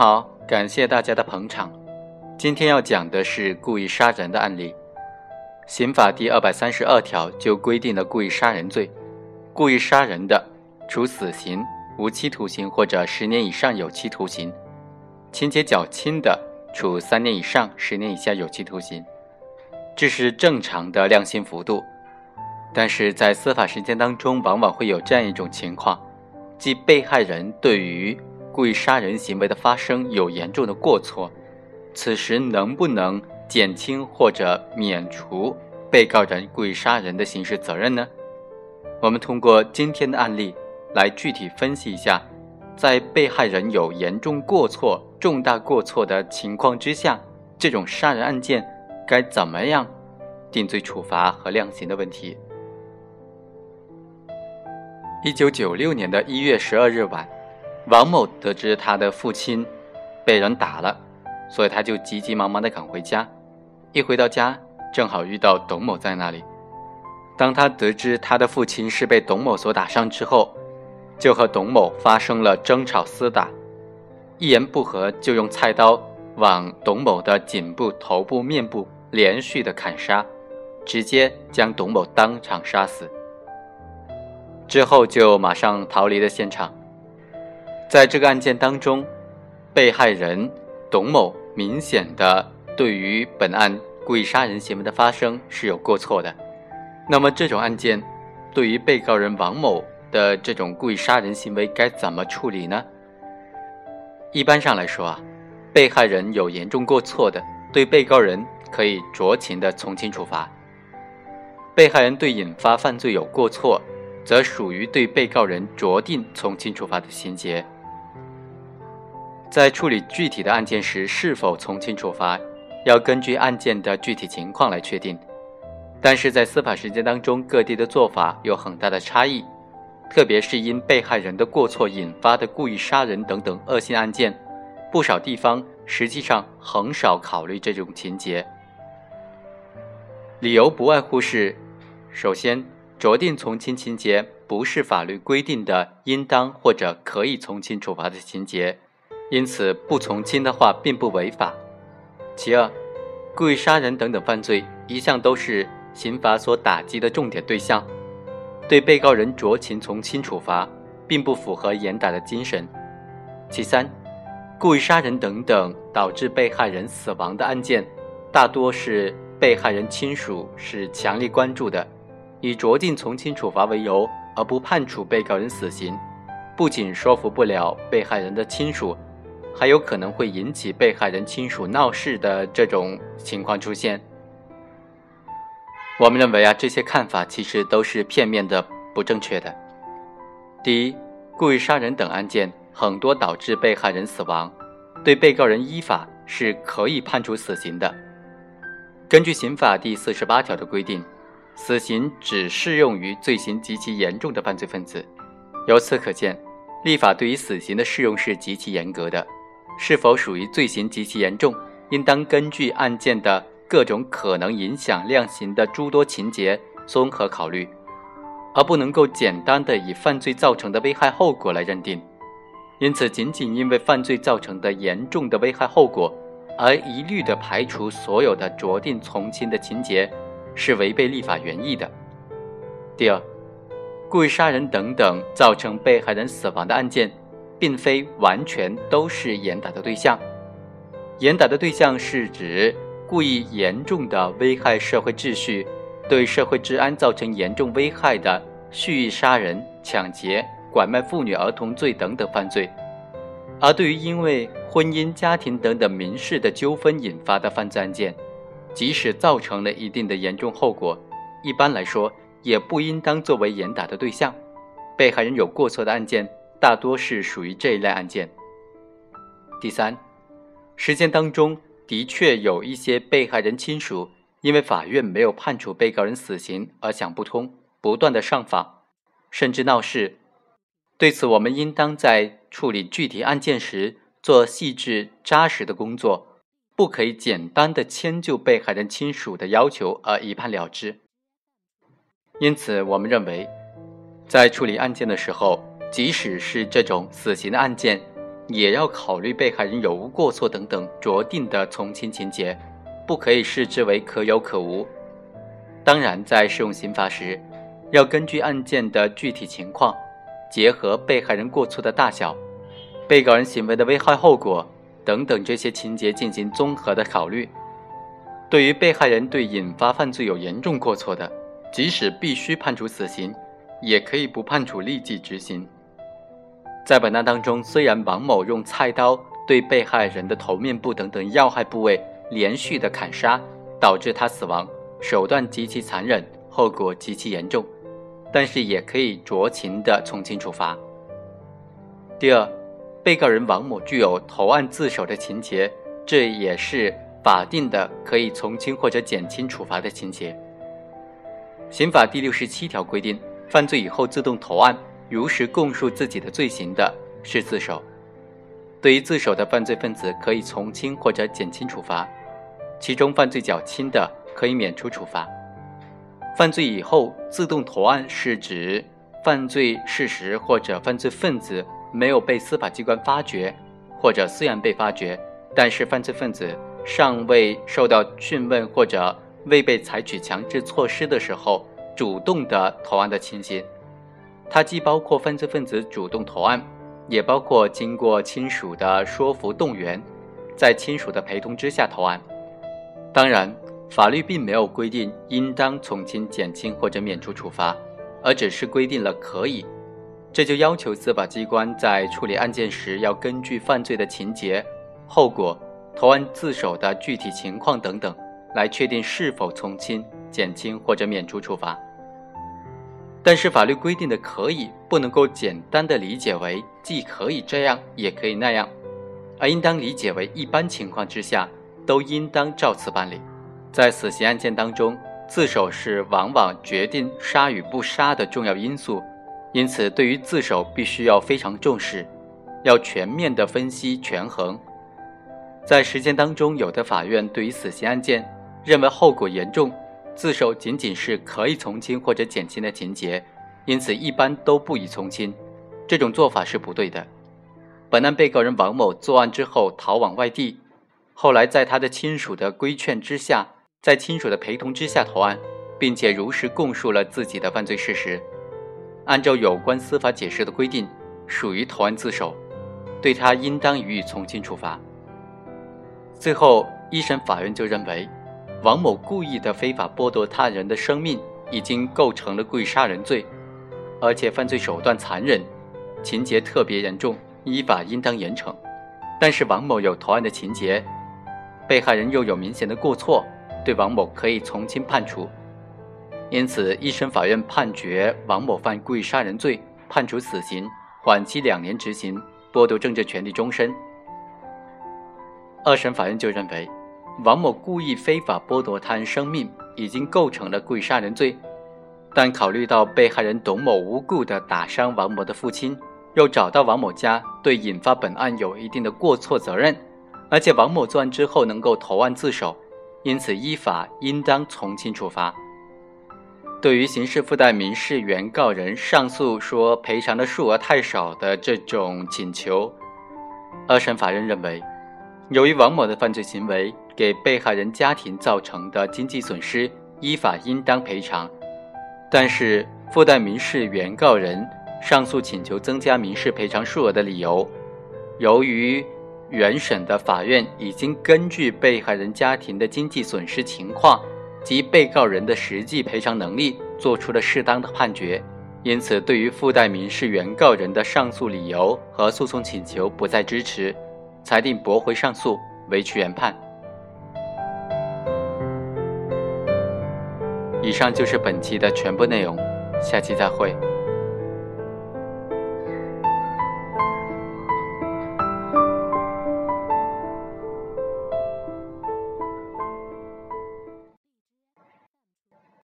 好，感谢大家的捧场。今天要讲的是故意杀人的案例。刑法第二百三十二条就规定了故意杀人罪。故意杀人的，处死刑、无期徒刑或者十年以上有期徒刑；情节较轻的，处三年以上十年以下有期徒刑。这是正常的量刑幅度。但是在司法实践当中，往往会有这样一种情况，即被害人对于故意杀人行为的发生有严重的过错，此时能不能减轻或者免除被告人故意杀人的刑事责任呢？我们通过今天的案例来具体分析一下，在被害人有严重过错、重大过错的情况之下，这种杀人案件该怎么样定罪处罚和量刑的问题。一九九六年的一月十二日晚。王某得知他的父亲被人打了，所以他就急急忙忙地赶回家。一回到家，正好遇到董某在那里。当他得知他的父亲是被董某所打伤之后，就和董某发生了争吵厮打，一言不合就用菜刀往董某的颈部、头部、面部连续的砍杀，直接将董某当场杀死。之后就马上逃离了现场。在这个案件当中，被害人董某明显的对于本案故意杀人行为的发生是有过错的。那么这种案件，对于被告人王某的这种故意杀人行为该怎么处理呢？一般上来说啊，被害人有严重过错的，对被告人可以酌情的从轻处罚；被害人对引发犯罪有过错，则属于对被告人酌定从轻处罚的情节。在处理具体的案件时，是否从轻处罚，要根据案件的具体情况来确定。但是在司法实践当中，各地的做法有很大的差异，特别是因被害人的过错引发的故意杀人等等恶性案件，不少地方实际上很少考虑这种情节。理由不外乎是：首先，酌定从轻情节不是法律规定的应当或者可以从轻处罚的情节。因此，不从轻的话并不违法。其二，故意杀人等等犯罪一向都是刑法所打击的重点对象，对被告人酌情从轻处罚，并不符合严打的精神。其三，故意杀人等等导致被害人死亡的案件，大多是被害人亲属是强烈关注的，以酌定从轻处罚为由而不判处被告人死刑，不仅说服不了被害人的亲属。还有可能会引起被害人亲属闹事的这种情况出现。我们认为啊，这些看法其实都是片面的、不正确的。第一，故意杀人等案件很多导致被害人死亡，对被告人依法是可以判处死刑的。根据刑法第四十八条的规定，死刑只适用于罪行极其严重的犯罪分子。由此可见，立法对于死刑的适用是极其严格的。是否属于罪行极其严重，应当根据案件的各种可能影响量刑的诸多情节综合考虑，而不能够简单的以犯罪造成的危害后果来认定。因此，仅仅因为犯罪造成的严重的危害后果，而一律的排除所有的酌定从轻的情节，是违背立法原意的。第二，故意杀人等等造成被害人死亡的案件。并非完全都是严打的对象。严打的对象是指故意严重的危害社会秩序、对社会治安造成严重危害的蓄意杀人、抢劫、拐卖妇女儿童罪等等犯罪。而对于因为婚姻家庭等等民事的纠纷引发的犯罪案件，即使造成了一定的严重后果，一般来说也不应当作为严打的对象。被害人有过错的案件。大多是属于这一类案件。第三，实践当中的确有一些被害人亲属因为法院没有判处被告人死刑而想不通，不断的上访，甚至闹事。对此，我们应当在处理具体案件时做细致扎实的工作，不可以简单的迁就被害人亲属的要求而一判了之。因此，我们认为，在处理案件的时候，即使是这种死刑的案件，也要考虑被害人有无过错等等酌定的从轻情节，不可以视之为可有可无。当然，在适用刑罚时，要根据案件的具体情况，结合被害人过错的大小、被告人行为的危害后果等等这些情节进行综合的考虑。对于被害人对引发犯罪有严重过错的，即使必须判处死刑，也可以不判处立即执行。在本案当中，虽然王某用菜刀对被害人的头面部等等要害部位连续的砍杀，导致他死亡。手段极其残忍，后果极其严重，但是也可以酌情的从轻处罚。第二，被告人王某具有投案自首的情节，这也是法定的可以从轻或者减轻处罚的情节。刑法第六十七条规定，犯罪以后自动投案，如实供述自己的罪行的是自首。对于自首的犯罪分子，可以从轻或者减轻处罚，其中犯罪较轻的。可以免除处罚。犯罪以后自动投案，是指犯罪事实或者犯罪分子没有被司法机关发觉，或者虽然被发觉，但是犯罪分子尚未受到讯问或者未被采取强制措施的时候，主动的投案的情形。它既包括犯罪分子主动投案，也包括经过亲属的说服动员，在亲属的陪同之下投案。当然。法律并没有规定应当从轻、减轻或者免除处罚，而只是规定了可以。这就要求司法机关在处理案件时，要根据犯罪的情节、后果、投案自首的具体情况等等，来确定是否从轻、减轻或者免除处罚。但是，法律规定的可以，不能够简单的理解为既可以这样，也可以那样，而应当理解为一般情况之下，都应当照此办理。在死刑案件当中，自首是往往决定杀与不杀的重要因素，因此对于自首必须要非常重视，要全面的分析权衡。在实践当中，有的法院对于死刑案件认为后果严重，自首仅仅是可以从轻或者减轻的情节，因此一般都不予从轻。这种做法是不对的。本案被告人王某作案之后逃往外地，后来在他的亲属的规劝之下。在亲属的陪同之下投案，并且如实供述了自己的犯罪事实，按照有关司法解释的规定，属于投案自首，对他应当予以从轻处罚。最后，一审法院就认为，王某故意的非法剥夺他人的生命，已经构成了故意杀人罪，而且犯罪手段残忍，情节特别严重，依法应当严惩。但是王某有投案的情节，被害人又有明显的过错。对王某可以从轻判处，因此一审法院判决王某犯故意杀人罪，判处死刑，缓期两年执行，剥夺政治权利终身。二审法院就认为，王某故意非法剥夺他人生命，已经构成了故意杀人罪，但考虑到被害人董某无故的打伤王某的父亲，又找到王某家，对引发本案有一定的过错责任，而且王某作案之后能够投案自首。因此，依法应当从轻处罚。对于刑事附带民事原告人上诉说赔偿的数额太少的这种请求，二审法院认为，由于王某的犯罪行为给被害人家庭造成的经济损失，依法应当赔偿。但是，附带民事原告人上诉请求增加民事赔偿数额的理由，由于。原审的法院已经根据被害人家庭的经济损失情况及被告人的实际赔偿能力，做出了适当的判决，因此对于附带民事原告人的上诉理由和诉讼请求不再支持，裁定驳回上诉，维持原判。以上就是本期的全部内容，下期再会。